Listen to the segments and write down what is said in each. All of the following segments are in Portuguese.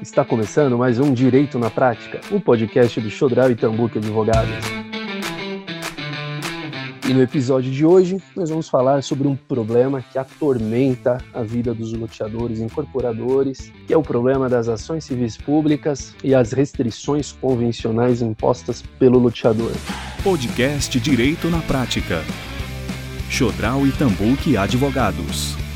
Está começando mais um Direito na Prática, um podcast do Chodral e Tambuque Advogados. E no episódio de hoje, nós vamos falar sobre um problema que atormenta a vida dos loteadores e incorporadores, que é o problema das ações civis públicas e as restrições convencionais impostas pelo loteador. Podcast Direito na Prática. Chodral e Tambuque Advogados.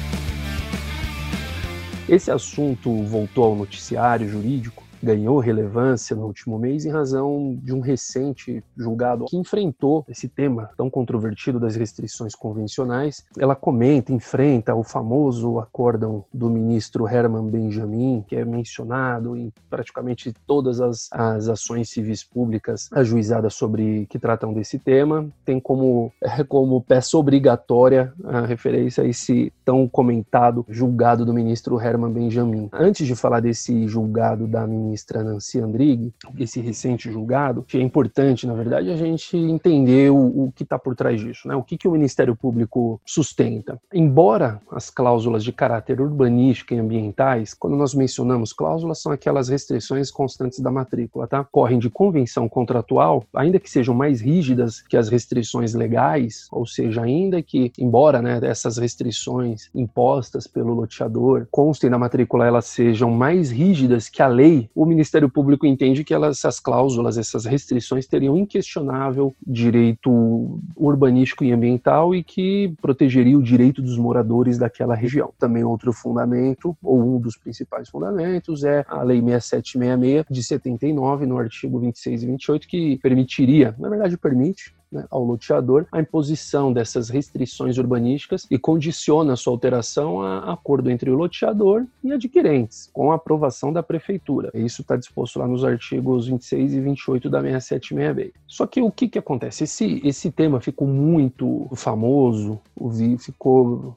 Esse assunto voltou ao noticiário jurídico ganhou relevância no último mês em razão de um recente julgado que enfrentou esse tema tão controvertido das restrições convencionais. Ela comenta, enfrenta o famoso acórdão do ministro Herman Benjamin, que é mencionado em praticamente todas as, as ações civis públicas ajuizadas sobre que tratam desse tema. Tem como, como peça obrigatória a referência a esse tão comentado julgado do ministro Herman Benjamin. Antes de falar desse julgado da ministra ministra Nancy Andrighi, esse recente julgado, que é importante, na verdade, a gente entender o, o que está por trás disso, né? O que, que o Ministério Público sustenta. Embora as cláusulas de caráter urbanístico e ambientais, quando nós mencionamos cláusulas, são aquelas restrições constantes da matrícula, tá? Correm de convenção contratual, ainda que sejam mais rígidas que as restrições legais, ou seja, ainda que, embora né, essas restrições impostas pelo loteador constem na matrícula, elas sejam mais rígidas que a lei, o Ministério Público entende que elas, essas cláusulas, essas restrições teriam inquestionável direito urbanístico e ambiental e que protegeria o direito dos moradores daquela região. Também outro fundamento, ou um dos principais fundamentos, é a Lei 6766 de 79, no artigo 26 e 28, que permitiria, na verdade permite, né, ao loteador a imposição dessas restrições urbanísticas e condiciona sua alteração a acordo entre o loteador e adquirentes, com a aprovação da prefeitura. Isso está disposto lá nos artigos 26 e 28 da 6766. Só que o que, que acontece? Esse, esse tema ficou muito famoso, ficou,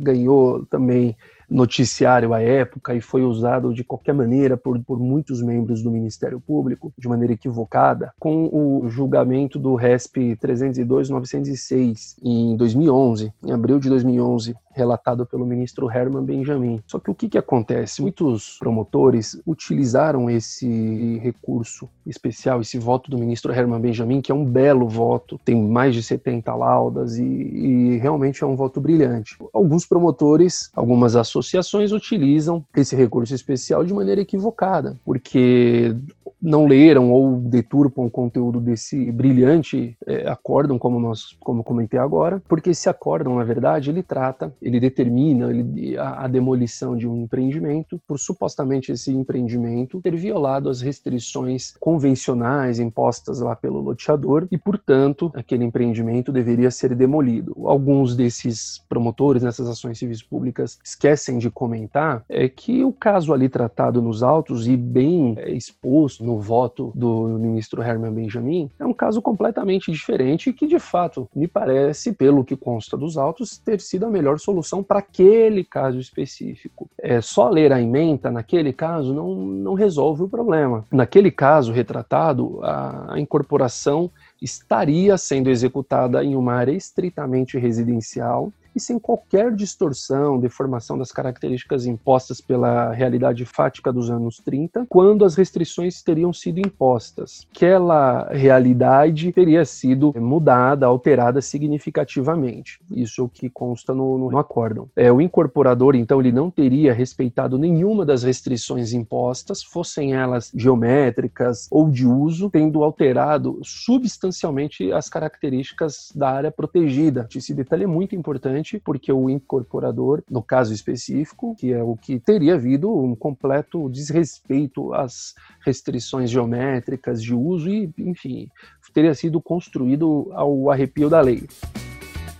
ganhou também noticiário à época e foi usado de qualquer maneira por, por muitos membros do Ministério Público, de maneira equivocada, com o julgamento do RESP 302-906 em 2011, em abril de 2011, relatado pelo ministro Herman Benjamin. Só que o que, que acontece? Muitos promotores utilizaram esse recurso especial, esse voto do ministro Herman Benjamin, que é um belo voto, tem mais de 70 laudas e, e realmente é um voto brilhante. Alguns promotores, algumas associações utilizam esse recurso especial de maneira equivocada, porque não leram ou deturpam o conteúdo desse brilhante é, acórdão, como nós como comentei agora, porque esse acórdão, na verdade, ele trata ele determina ele, a, a, demolição de um empreendimento por supostamente esse empreendimento ter violado as restrições convencionais impostas lá pelo loteador e, portanto, aquele empreendimento deveria ser demolido. Alguns desses promotores nessas ações civis públicas esquecem de comentar é que o caso ali tratado nos autos e bem é, exposto no voto do ministro Herman Benjamin é um caso completamente diferente que, de fato, me parece, pelo que consta dos autos, ter sido a melhor solução para aquele caso específico. É, só ler a ementa, naquele caso, não, não resolve o problema. Naquele caso retratado, a, a incorporação estaria sendo executada em uma área estritamente residencial e sem qualquer distorção, deformação das características impostas pela realidade fática dos anos 30, quando as restrições teriam sido impostas. Aquela realidade teria sido mudada, alterada significativamente. Isso é o que consta no, no, acórdão. É, o incorporador, então, ele não teria respeitado nenhuma das restrições impostas, fossem elas geométricas ou de uso, tendo alterado substancialmente as características da área protegida. Esse detalhe é muito importante porque o incorporador, no caso específico, que é o que teria havido um completo desrespeito às restrições geométricas de uso e, enfim, teria sido construído ao arrepio da lei.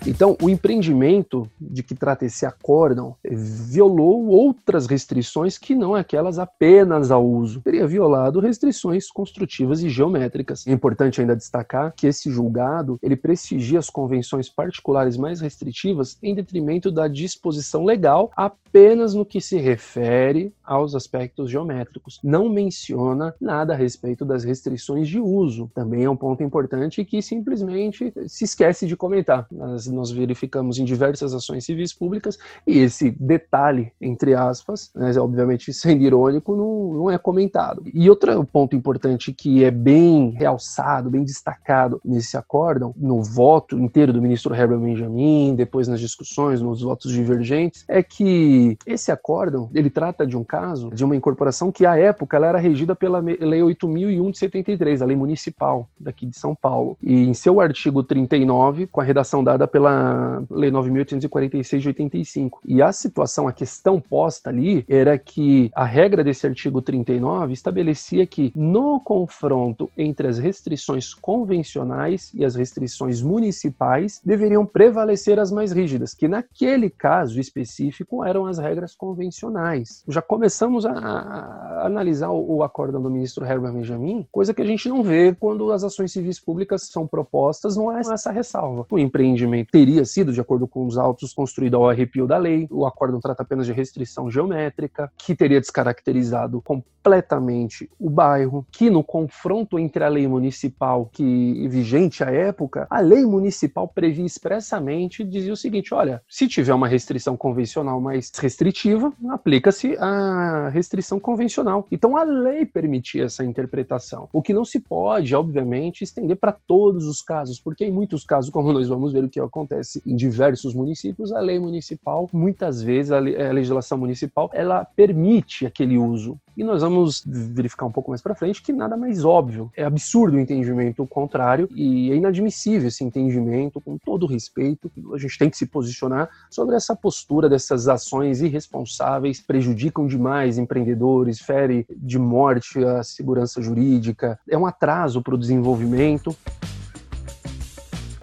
Então, o empreendimento de que trata esse acórdão violou outras restrições que não aquelas apenas ao uso. Teria violado restrições construtivas e geométricas. É importante ainda destacar que esse julgado, ele prestigia as convenções particulares mais restritivas em detrimento da disposição legal apenas no que se refere aos aspectos geométricos. Não menciona nada a respeito das restrições de uso. Também é um ponto importante que simplesmente se esquece de comentar. Nas nós verificamos em diversas ações civis públicas, e esse detalhe, entre aspas, né, obviamente sendo irônico, não, não é comentado. E outro ponto importante que é bem realçado, bem destacado nesse acórdão, no voto inteiro do ministro Herbert Benjamin, depois nas discussões, nos votos divergentes, é que esse acórdão, ele trata de um caso de uma incorporação que, à época, ela era regida pela Lei 8001 de 73, a lei municipal daqui de São Paulo. E em seu artigo 39, com a redação dada pela Lei 9.846 de 85. E a situação, a questão posta ali, era que a regra desse artigo 39 estabelecia que no confronto entre as restrições convencionais e as restrições municipais deveriam prevalecer as mais rígidas, que naquele caso específico eram as regras convencionais. Já começamos a, analisar o, o acórdão do ministro Herbert Benjamin, coisa que a gente não vê quando as ações civis públicas são propostas, não há essa ressalva. O empreendimento teria sido, de acordo com os autos, construído ao arrepio da lei, o acórdão trata apenas de restrição geométrica, que teria descaracterizado completamente o bairro, que no confronto entre a lei municipal que vigente à época, a lei municipal previa expressamente, dizia o seguinte, olha, se tiver uma restrição convencional mais restritiva, aplica-se a restrição convencional. Então a lei permitia essa interpretação. O que não se pode, obviamente, estender para todos os casos, porque em muitos casos, como nós vamos ver o que acontece em diversos municípios, a lei municipal, muitas vezes a, legislação municipal, ela permite aquele uso. E nós vamos verificar um pouco mais para frente que nada mais óbvio. É absurdo o entendimento contrário e é inadmissível esse entendimento, com todo respeito. A gente tem que se posicionar sobre essa postura dessas ações irresponsáveis, prejudicam demais empreendedores, fere de morte a segurança jurídica, é um atraso para o desenvolvimento.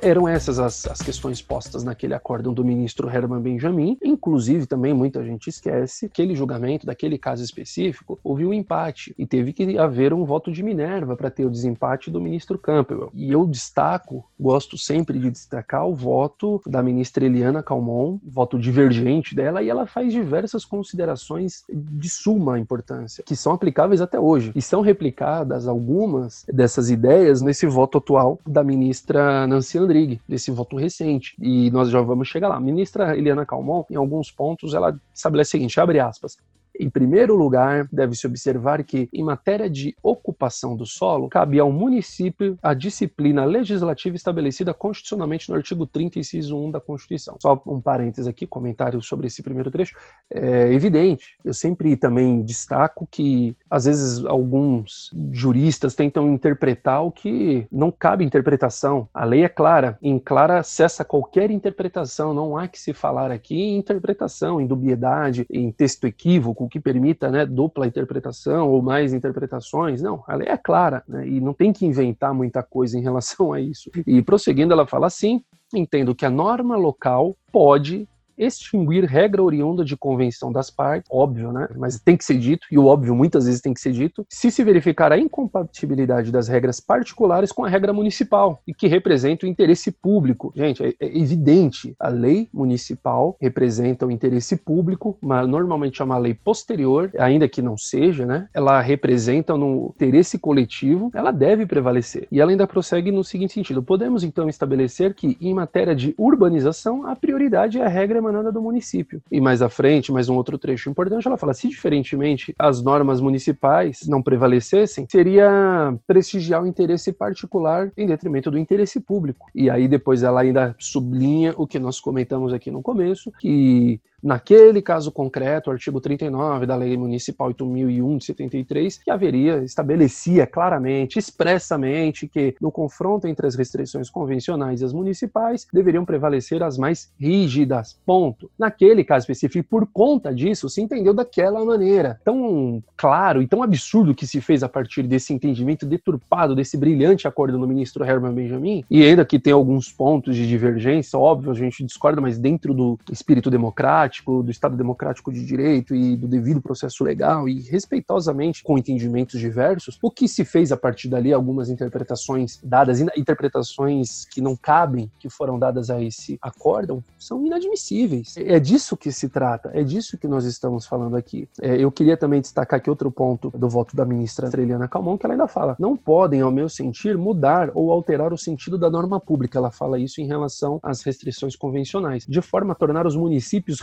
Eram essas as, as questões postas naquele acórdão do ministro Herman Benjamin. Inclusive, também muita gente esquece que aquele julgamento daquele caso específico houve um empate e teve que haver um voto de Minerva para ter o desempate do ministro Campbell. E eu destaco, gosto sempre de destacar o voto da ministra Eliana Calmon, voto divergente dela, e ela faz diversas considerações de suma importância, que são aplicáveis até hoje. E são replicadas algumas dessas ideias nesse voto atual da ministra Nancy André Rodrigues, desse voto recente. E nós já vamos chegar lá. A ministra Eliana Calmon, em alguns pontos, ela estabelece o seguinte, abre aspas, em primeiro lugar, deve-se observar que, em matéria de ocupação do solo, cabe ao município a disciplina legislativa estabelecida constitucionalmente no artigo 30, inciso 1 da Constituição. Só um parênteses aqui, comentário sobre esse primeiro trecho. É evidente, eu sempre também destaco que, às vezes, alguns juristas tentam interpretar o que não cabe interpretação. A lei é clara, em clara cessa qualquer interpretação, não há que se falar aqui em interpretação, em dubiedade, em texto equívoco o que permita né, dupla interpretação ou mais interpretações. Não, a lei é clara né, e não tem que inventar muita coisa em relação a isso. E prosseguindo, ela fala assim: entendo que a norma local pode extinguir regra oriunda de convenção das partes, óbvio, né? Mas tem que ser dito, e o óbvio muitas vezes tem que ser dito, se se verificar a incompatibilidade das regras particulares com a regra municipal e que representa o interesse público. Gente, é, é evidente, a lei municipal representa o interesse público, mas normalmente é uma lei posterior, ainda que não seja, né? Ela representa no interesse coletivo, ela deve prevalecer. E ela ainda prossegue no seguinte sentido: podemos então estabelecer que em matéria de urbanização a prioridade é a regra emanada do município. E mais à frente, mais um outro trecho importante, ela fala: se diferentemente as normas municipais não prevalecessem, seria prestigiar o interesse particular em detrimento do interesse público. E aí depois ela ainda sublinha o que nós comentamos aqui no começo, que naquele caso concreto, o artigo 39 da Lei Municipal 8001 de 73, que haveria, estabelecia claramente, expressamente, que no confronto entre as restrições convencionais e as municipais deveriam prevalecer as mais rígidas. Ponto. Naquele caso específico, por conta disso, se entendeu daquela maneira. Tão claro e tão absurdo que se fez a partir desse entendimento deturpado, desse brilhante acordo do ministro Herman Benjamin, e ainda que tem alguns pontos de divergência, óbvio, a gente discorda, mas dentro do espírito democrático, democrático, do Estado democrático de direito e do devido processo legal e respeitosamente com entendimentos diversos, o que se fez a partir dali, algumas interpretações dadas, interpretações que não cabem, que foram dadas a esse acórdão, são inadmissíveis. É disso que se trata, é disso que nós estamos falando aqui. É, eu queria também destacar aqui outro ponto do voto da ministra Eliana Calmon, que ela ainda fala, não podem, ao meu sentir, mudar ou alterar o sentido da norma pública. Ela fala isso em relação às restrições convencionais, de forma a tornar os municípios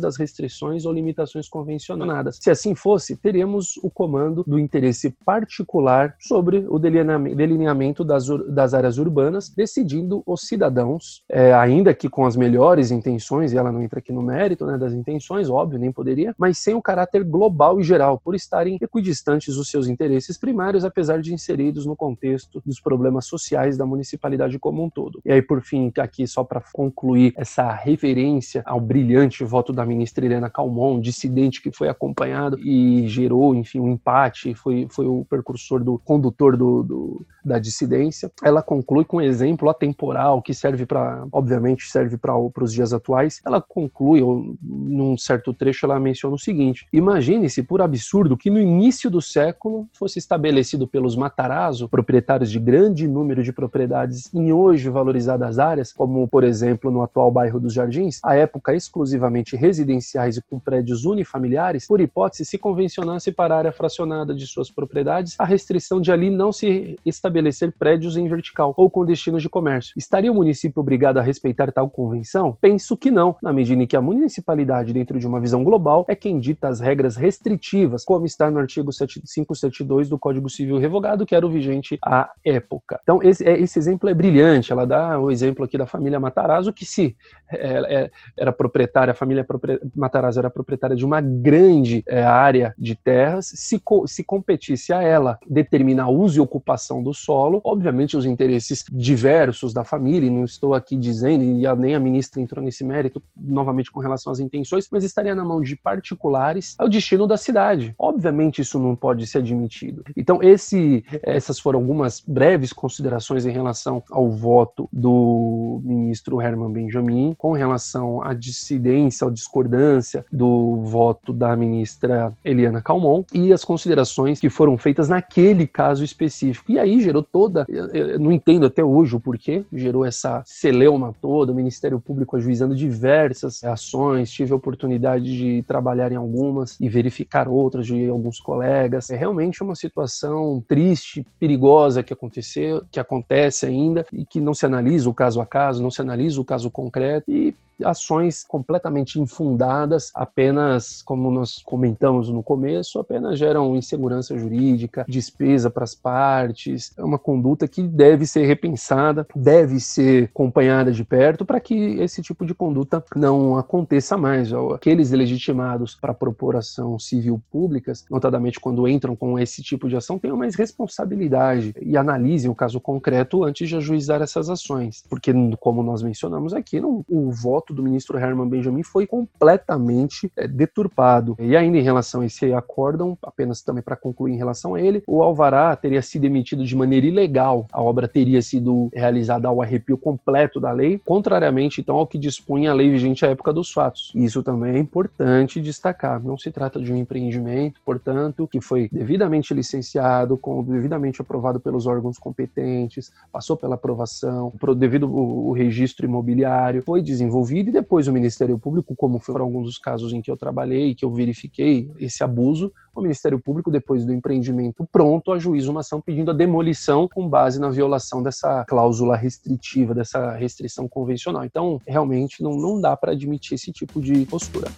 das restrições ou limitações convencionadas. Se assim fosse, teríamos o comando do interesse particular sobre o delineamento das, das áreas urbanas, decidindo os cidadãos, é, ainda que com as melhores intenções, e ela não entra aqui no mérito né, das intenções, óbvio, nem poderia, mas sem o caráter global e geral, por estarem equidistantes dos seus interesses primários, apesar de inseridos no contexto dos problemas sociais da municipalidade como um todo. E aí, por fim, aqui só para concluir essa referência ao brilhante voto da ministra Helena Calmon, dissidente que foi acompanhado e gerou, enfim, um empate, foi, foi o percursor do condutor do, do da dissidência. Ela conclui com um exemplo atemporal que serve para, obviamente, serve para os dias atuais. Ela conclui, ou, num certo trecho, ela menciona o seguinte: imagine-se, por absurdo, que no início do século fosse estabelecido pelos Matarazzo, proprietários de grande número de propriedades em hoje valorizadas áreas, como, por exemplo, no atual bairro dos Jardins, à época exclusivamente residenciais e com prédios unifamiliares, por hipótese, se convencionasse para a área fracionada de suas propriedades a restrição de ali não se estabelecer prédios em vertical ou com destinos de comércio. Estaria o município obrigado a respeitar tal convenção? Penso que não, na medida em que a municipalidade, dentro de uma visão global, é quem dita as regras restritivas, como está no artigo 572 do Código Civil Revogado, que era o vigente à época. Então, esse, é, esse exemplo é brilhante. Ela dá o exemplo aqui da família Matarazzo, que se é, é, era proprietária, a família Matarazzo era proprietária de uma grande é, área de terras, se, co se competisse a ela determinar uso e ocupação do solo, obviamente os interesses diversos da família, e não estou aqui dizendo, e nem a ministra entrou nesse mérito novamente com relação às intenções, mas estaria na mão de particulares ao destino da cidade. Obviamente isso não pode ser admitido. Então esse, essas foram algumas breves considerações em relação ao voto do ministro Herman Benjamin, com relação à dissidência, à discordância do voto da ministra Eliana Calmon e as considerações que foram feitas naquele caso específico. E aí gerou toda, eu não entendo até hoje o porquê, gerou essa celeuma toda, o Ministério Público ajuizando diversas ações, tive a oportunidade de trabalhar em algumas e verificar outras de alguns colegas. É realmente uma situação triste, perigosa que aconteceu, que acontece ainda e que não se analisa o caso a caso, não se analisa o caso concreto e ações completamente infundadas, apenas, como nós comentamos no começo, apenas geram insegurança jurídica, despesa para as partes. É uma conduta que deve ser repensada, deve ser acompanhada de perto para que esse tipo de conduta não aconteça mais. Aqueles legitimados para propor ação civil públicas, notadamente quando entram com esse tipo de ação, tenham mais responsabilidade e analisem o caso concreto antes de ajuizar essas ações. Porque, como nós mencionamos aqui, não, o voto voto do ministro Herman Benjamin foi completamente é, deturpado. E ainda em relação a esse acórdão, apenas também para concluir em relação a ele, o Alvará teria sido emitido de maneira ilegal. A obra teria sido realizada ao arrepio completo da lei, contrariamente então ao que dispunha a lei vigente à época dos fatos. Isso também é importante destacar. Não se trata de um empreendimento, portanto, que foi devidamente licenciado, com, devidamente aprovado pelos órgãos competentes, passou pela aprovação, devido o registro imobiliário, foi desenvolvido e depois o Ministério Público, como foram alguns dos casos em que eu trabalhei, que eu verifiquei esse abuso, o Ministério Público, depois do empreendimento pronto, ajuiza uma ação pedindo a demolição com base na violação dessa cláusula restritiva, dessa restrição convencional. Então, realmente não, não dá para admitir esse tipo de postura.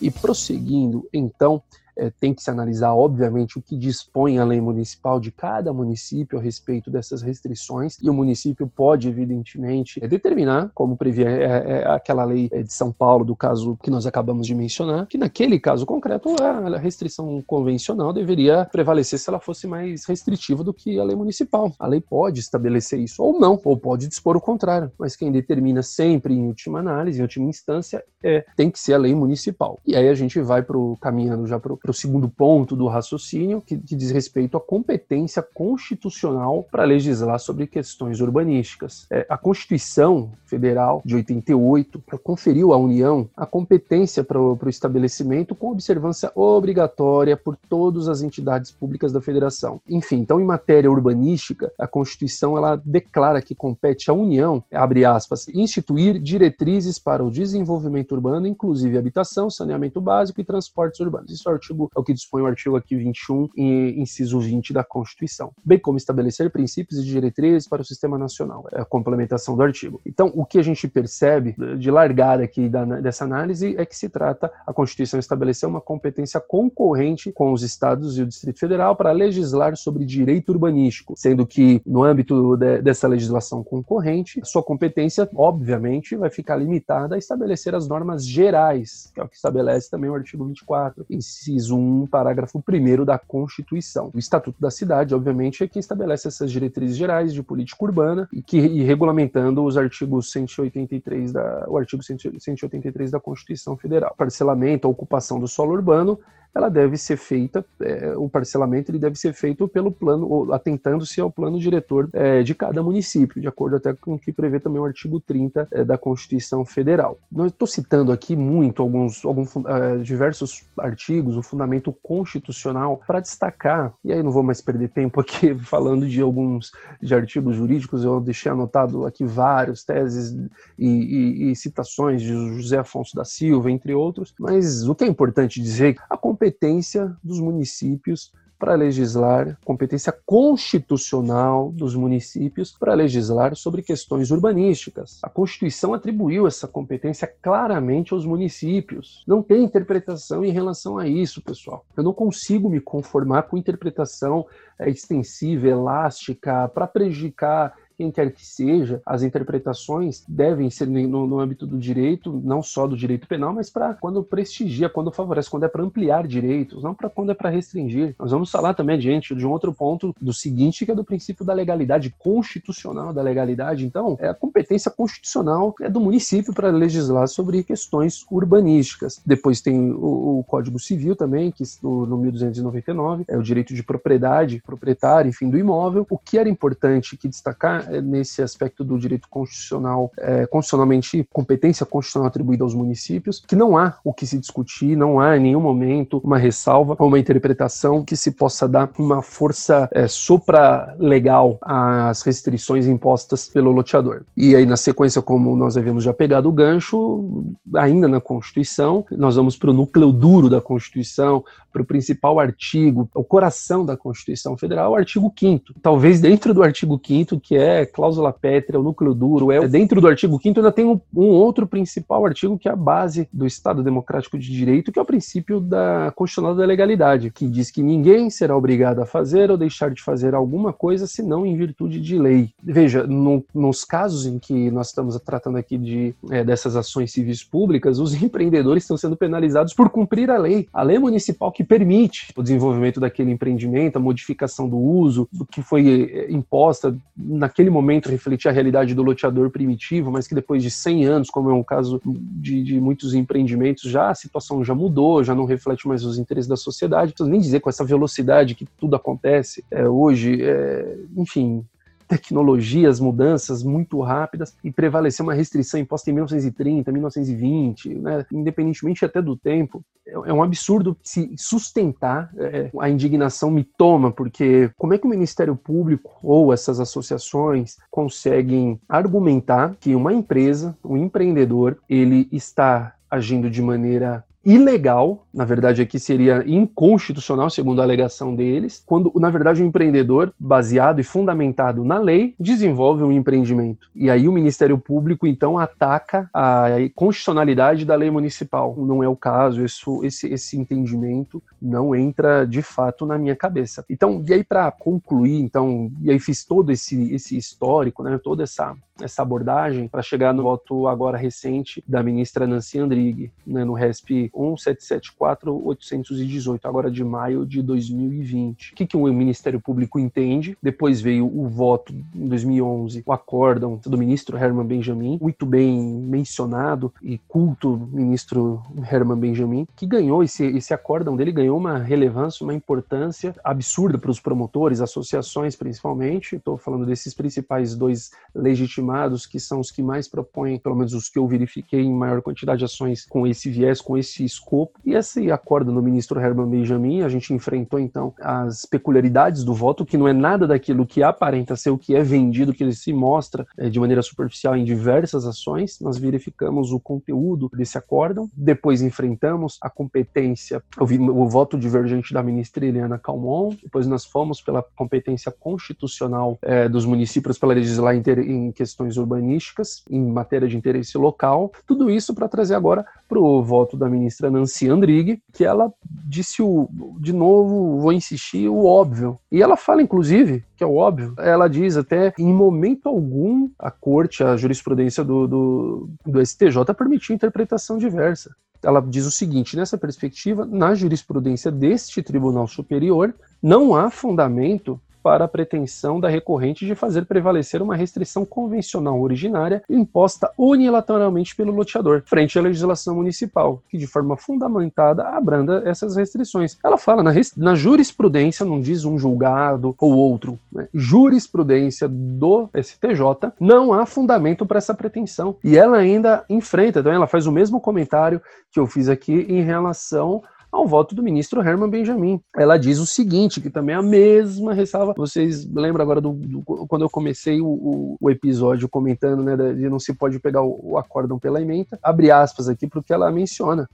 E prosseguindo, então, é, tem que se analisar, obviamente, o que dispõe a lei municipal de cada município a respeito dessas restrições, e o município pode, evidentemente, é, determinar, como previa é, é, aquela lei é, de São Paulo, do caso que nós acabamos de mencionar, que naquele caso concreto a restrição convencional deveria prevalecer se ela fosse mais restritiva do que a lei municipal. A lei pode estabelecer isso ou não, ou pode dispor o contrário, mas quem determina sempre, em última análise, em última instância, é tem que ser a lei municipal. E aí a gente vai para caminhando já para para o segundo ponto do raciocínio, que, que diz respeito à competência constitucional para legislar sobre questões urbanísticas. É, a Constituição Federal de 88 conferiu à União a competência para o estabelecimento com observância obrigatória por todas as entidades públicas da Federação. Enfim, então em matéria urbanística, a Constituição ela declara que compete à União, abre aspas, instituir diretrizes para o desenvolvimento urbano, inclusive habitação, saneamento básico e transportes urbanos. Isso é o, artigo, é o que dispõe o artigo aqui 21, inciso 20 da Constituição, bem como estabelecer princípios e diretrizes para o sistema nacional. É a complementação do artigo. Então, o que a gente percebe de largada aqui da, dessa análise é que se trata a Constituição estabelecer uma competência concorrente com os estados e o Distrito Federal para legislar sobre direito urbanístico, sendo que no âmbito de, dessa legislação concorrente, sua competência, obviamente, vai ficar limitada a estabelecer as normas gerais, que é o que estabelece também o artigo 24, inciso 1, parágrafo 1 da Constituição. O Estatuto da Cidade, obviamente, é quem estabelece essas diretrizes gerais de política urbana e que e regulamentando os artigos 183 da o artigo 183 da Constituição Federal. Parcelamento, ocupação do solo urbano ela deve ser feita, é, o parcelamento ele deve ser feito pelo plano, atentando-se ao plano diretor é, de cada município, de acordo até com o que prevê também o artigo 30 é, da Constituição Federal. Estou citando aqui muito alguns, alguns é, diversos artigos, o fundamento constitucional, para destacar, e aí não vou mais perder tempo aqui falando de alguns de artigos jurídicos, eu deixei anotado aqui vários teses e, e, e citações de José Afonso da Silva, entre outros, mas o que é importante dizer, a competência dos municípios para legislar, competência constitucional dos municípios para legislar sobre questões urbanísticas. A Constituição atribuiu essa competência claramente aos municípios. Não tem interpretação em relação a isso, pessoal. Eu não consigo me conformar com interpretação é, extensiva, elástica, para prejudicar quem quer que seja, as interpretações devem ser no, no âmbito do direito, não só do direito penal, mas para quando prestigia, quando favorece, quando é para ampliar direitos, não para quando é para restringir. Nós vamos falar também adiante de um outro ponto do seguinte, que é do princípio da legalidade constitucional da legalidade. Então, é a competência constitucional é do município para legislar sobre questões urbanísticas. Depois tem o, o Código Civil também, que no, no 1299 é o direito de propriedade, proprietário, enfim, do imóvel. O que era importante que destacar nesse aspecto do direito constitucional, é, constitucionalmente, competência constitucional atribuída aos municípios, que não há o que se discutir, não há em nenhum momento uma ressalva ou uma interpretação que se possa dar uma força é, supra-legal às restrições impostas pelo loteador. E aí, na sequência, como nós havíamos já pegado o gancho, ainda na Constituição, nós vamos para o núcleo duro da Constituição, para o principal artigo, o coração da Constituição Federal, o artigo 5 Talvez dentro do artigo 5 que é é cláusula pétrea, o núcleo duro, é dentro do artigo 5 ainda tem um, um, outro principal artigo que é a base do Estado Democrático de Direito, que é o princípio da constitucional da legalidade, que diz que ninguém será obrigado a fazer ou deixar de fazer alguma coisa senão em virtude de lei. Veja, no, nos casos em que nós estamos tratando aqui de é, dessas ações civis públicas, os empreendedores estão sendo penalizados por cumprir a lei, a lei municipal que permite o desenvolvimento daquele empreendimento, a modificação do uso, do que foi é, imposta naquele naquele momento refletia a realidade do loteador primitivo, mas que depois de 100 anos, como é um caso de, de muitos empreendimentos, já a situação já mudou, já não reflete mais os interesses da sociedade. Não nem dizer com essa velocidade que tudo acontece é, hoje, é, enfim, tecnologias, mudanças muito rápidas e prevalecer uma restrição imposta em 1930, 1920, né, independentemente até do tempo, é, é um absurdo se sustentar. É, a indignação me toma, porque como é que o Ministério Público ou essas associações conseguem argumentar que uma empresa, um empreendedor, ele está agindo de maneira ilegal, na verdade aqui seria inconstitucional, segundo a alegação deles, quando na verdade o empreendedor, baseado e fundamentado na lei, desenvolve um empreendimento. E aí o Ministério Público então ataca a constitucionalidade da lei municipal. Não é o caso, isso, esse, esse entendimento não entra de fato na minha cabeça. Então, e aí para concluir, então, e aí fiz todo esse, esse histórico, né, toda essa essa abordagem para chegar no voto agora recente da ministra Nancy Andrighi, né, no RESP 1774-818, agora de maio de 2020. O que, que o Ministério Público entende? Depois veio o voto em 2011, o acórdão do ministro Herman Benjamin, muito bem mencionado e culto ministro Herman Benjamin, que ganhou esse, esse acórdão dele ganhou uma relevância, uma importância absurda para os promotores, associações principalmente. Estou falando desses principais dois legitimados, que são os que mais propõem, pelo menos os que eu verifiquei em maior quantidade de ações com esse viés, com esse escopo. E esse acordo do ministro Herman Benjamin, a gente enfrentou então as peculiaridades do voto, que não é nada daquilo que aparenta ser o que é vendido, que ele se mostra é, de maneira superficial em diversas ações. Nós verificamos o conteúdo desse acórdão, depois enfrentamos a competência, o, voto divergente da ministra Eliana Calmon, depois nós fomos pela competência constitucional é, dos municípios para legislar em, em questões urbanísticas, em matéria de interesse local, tudo isso para trazer agora para o voto da ministra Nancy Andrighi, que ela disse o, de novo, vou insistir, o óbvio. E ela fala, inclusive, que é o óbvio, ela diz até, em momento algum, a corte, a jurisprudência do, do, do STJ permitiu interpretação diversa ela diz o seguinte: nessa perspectiva, na jurisprudência deste Tribunal Superior, não há fundamento para a pretensão da recorrente de fazer prevalecer uma restrição convencional originária imposta unilateralmente pelo loteador, frente à legislação municipal, que de forma fundamentada abranda essas restrições. Ela fala na, na jurisprudência, não diz um julgado ou outro, né? jurisprudência do STJ, não há fundamento para essa pretensão. E ela ainda enfrenta, então ela faz o mesmo comentário que eu fiz aqui em relação ao voto do ministro Herman Benjamin. Ela diz o seguinte, que também é a mesma ressalva. Vocês lembram agora do, do quando eu comecei o, o, o, episódio comentando, né, de não se pode pegar o, o acórdão pela emenda? Abre aspas aqui porque ela menciona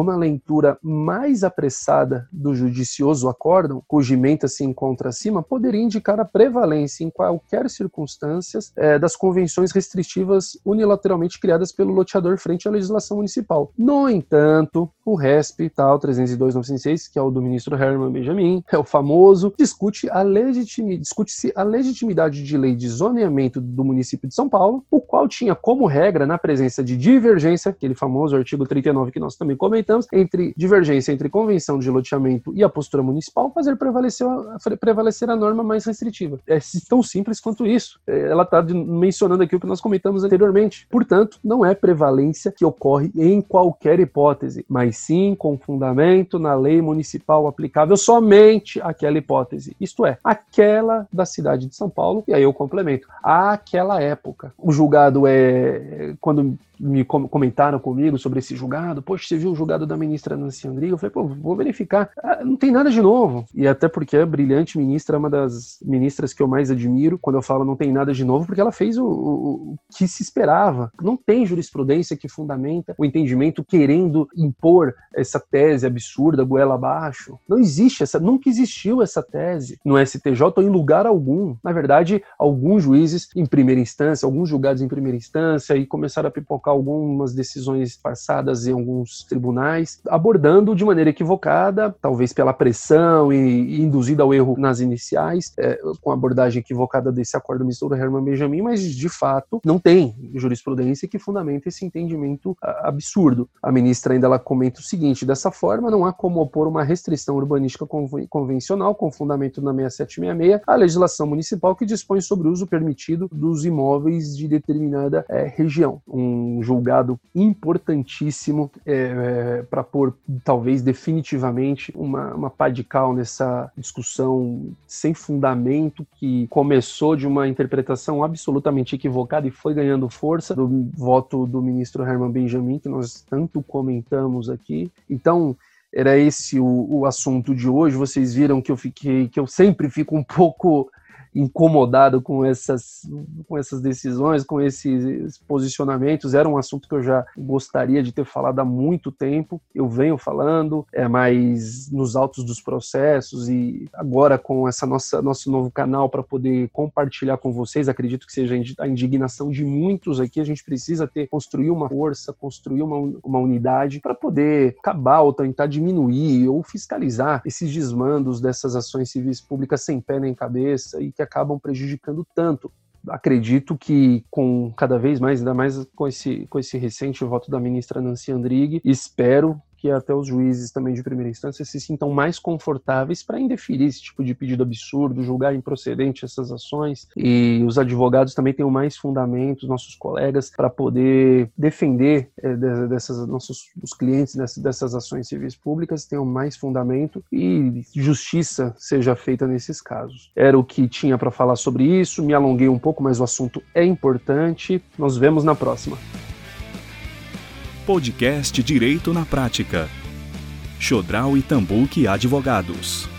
uma leitura mais apressada do judicioso acórdão, cuja se encontra acima, poderia indicar a prevalência em qualquer circunstâncias é, das convenções restritivas unilateralmente criadas pelo loteador frente à legislação municipal. No entanto, o RESP, tal 302.906, que é o do ministro Herman Benjamin, é o famoso, discute a legitimi, discute-se a legitimidade de lei de zoneamento do município de São Paulo, o qual tinha como regra, na presença de divergência, aquele famoso artigo 39 que nós também comentamos, comentamos, entre divergência entre convenção de loteamento e a postura municipal, fazer prevalecer a, prevalecer a norma mais restritiva. É tão simples quanto isso. É, ela está mencionando aqui o que nós comentamos anteriormente. Portanto, não é prevalência que ocorre em qualquer hipótese, mas sim com fundamento na lei municipal aplicável somente àquela hipótese. Isto é, aquela da cidade de São Paulo, e aí eu complemento, àquela época. O julgado é, quando me comentaram comigo sobre esse julgado. Poxa, você viu o julgado da ministra Nancy Andrighi? Eu falei, pô, vou verificar. Ah, não tem nada de novo. E até porque a brilhante ministra é uma das ministras que eu mais admiro quando eu falo não tem nada de novo, porque ela fez o, o, o que se esperava. Não tem jurisprudência que fundamenta o entendimento querendo impor essa tese absurda, goela abaixo. Não existe essa, nunca existiu essa tese no STJ ou em lugar algum. Na verdade, alguns juízes em primeira instância, alguns julgados em primeira instância e começaram a pipocar algumas decisões passadas em alguns tribunais, abordando de maneira equivocada, talvez pela pressão e, e induzida ao erro nas iniciais, é, com a abordagem equivocada desse acordo misto do Herman Benjamin, mas de fato não tem jurisprudência que fundamenta esse entendimento absurdo. A ministra ainda ela comenta o seguinte: dessa forma, não há como opor uma restrição urbanística convencional com fundamento na 6766 à legislação municipal que dispõe sobre o uso permitido dos imóveis de determinada é, região. Um um julgado importantíssimo é, é, para pôr, talvez definitivamente, uma, uma pá de cal nessa discussão sem fundamento que começou de uma interpretação absolutamente equivocada e foi ganhando força do voto do ministro Herman Benjamin, que nós tanto comentamos aqui. Então, era esse o, o assunto de hoje. Vocês viram que eu fiquei, que eu sempre fico um pouco incomodado com essas, com essas decisões, com esses posicionamentos. Era um assunto que eu já gostaria de ter falado há muito tempo. Eu venho falando, é mais nos autos dos processos e agora com essa nossa nosso novo canal para poder compartilhar com vocês. Acredito que seja a indignação de muitos aqui. A gente precisa ter construir uma força, construir uma, uma unidade para poder acabar ou tentar diminuir ou fiscalizar esses desmandos dessas ações civis públicas sem pé nem cabeça e que acabam prejudicando tanto. Acredito que com cada vez mais, ainda mais com esse, com esse recente voto da ministra Nancy Andrighi, espero que até os juízes também de primeira instância se sintam mais confortáveis para indeferir esse tipo de pedido absurdo, julgar improcedente essas ações e os advogados também tenham mais fundamentos, nossos colegas, para poder defender é, dessas nossos os clientes dessas, dessas ações civis públicas tenham mais fundamento e justiça seja feita nesses casos. Era o que tinha para falar sobre isso, me alonguei um pouco, mas o assunto é importante. Nos vemos na próxima. Podcast Direito na Prática. Chodral e Tambuque Advogados.